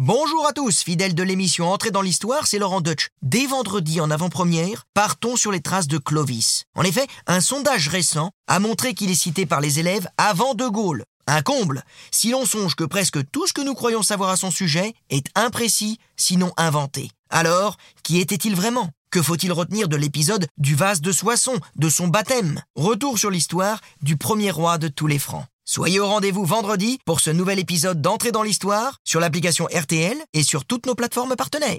Bonjour à tous, fidèles de l'émission Entrée dans l'Histoire, c'est Laurent Deutsch. Dès vendredi en avant-première, partons sur les traces de Clovis. En effet, un sondage récent a montré qu'il est cité par les élèves avant De Gaulle. Un comble, si l'on songe que presque tout ce que nous croyons savoir à son sujet est imprécis, sinon inventé. Alors, qui était-il vraiment? Que faut-il retenir de l'épisode du vase de Soissons, de son baptême? Retour sur l'histoire du premier roi de tous les Francs. Soyez au rendez-vous vendredi pour ce nouvel épisode d'Entrée dans l'Histoire sur l'application RTL et sur toutes nos plateformes partenaires.